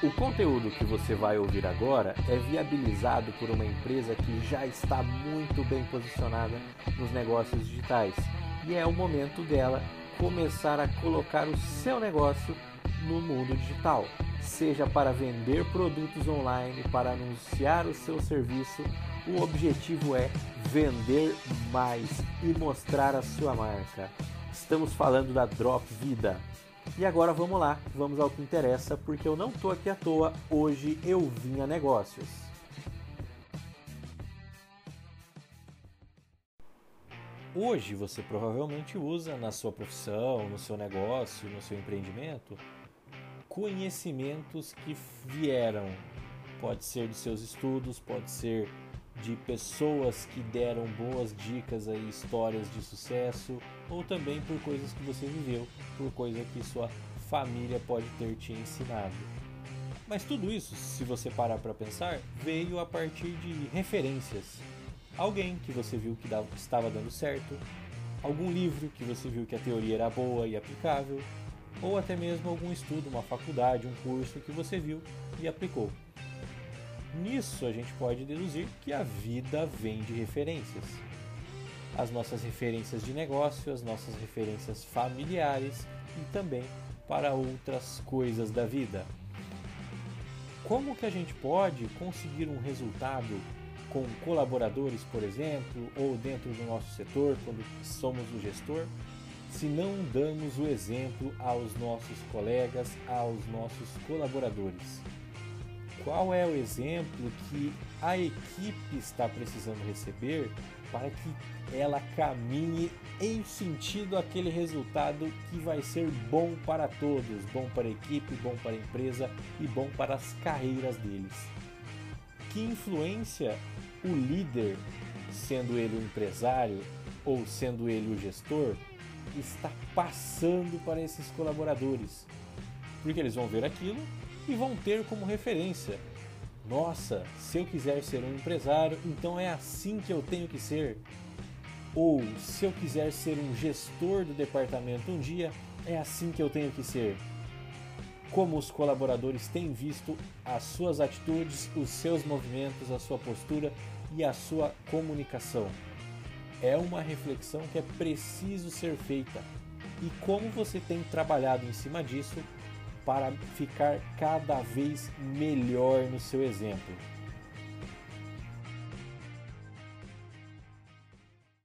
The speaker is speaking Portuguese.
O conteúdo que você vai ouvir agora é viabilizado por uma empresa que já está muito bem posicionada nos negócios digitais e é o momento dela começar a colocar o seu negócio no mundo digital, seja para vender produtos online, para anunciar o seu serviço. O objetivo é vender mais e mostrar a sua marca. Estamos falando da Drop Vida. E agora vamos lá, vamos ao que interessa, porque eu não estou aqui à toa, hoje eu vim a negócios. Hoje você provavelmente usa na sua profissão, no seu negócio, no seu empreendimento, conhecimentos que vieram. Pode ser de seus estudos, pode ser de pessoas que deram boas dicas aí, histórias de sucesso, ou também por coisas que você viveu, por coisa que sua família pode ter te ensinado. Mas tudo isso, se você parar para pensar, veio a partir de referências. Alguém que você viu que estava dando certo, algum livro que você viu que a teoria era boa e aplicável, ou até mesmo algum estudo, uma faculdade, um curso que você viu e aplicou. Nisso a gente pode deduzir que a vida vem de referências. As nossas referências de negócio, as nossas referências familiares e também para outras coisas da vida. Como que a gente pode conseguir um resultado com colaboradores, por exemplo, ou dentro do nosso setor, quando somos o gestor, se não damos o exemplo aos nossos colegas, aos nossos colaboradores? Qual é o exemplo que a equipe está precisando receber para que ela caminhe em sentido aquele resultado que vai ser bom para todos, bom para a equipe, bom para a empresa e bom para as carreiras deles. Que influência o líder, sendo ele o empresário ou sendo ele o gestor, está passando para esses colaboradores? Porque eles vão ver aquilo e vão ter como referência. Nossa, se eu quiser ser um empresário, então é assim que eu tenho que ser. Ou se eu quiser ser um gestor do departamento um dia, é assim que eu tenho que ser. Como os colaboradores têm visto as suas atitudes, os seus movimentos, a sua postura e a sua comunicação. É uma reflexão que é preciso ser feita. E como você tem trabalhado em cima disso para ficar cada vez melhor no seu exemplo.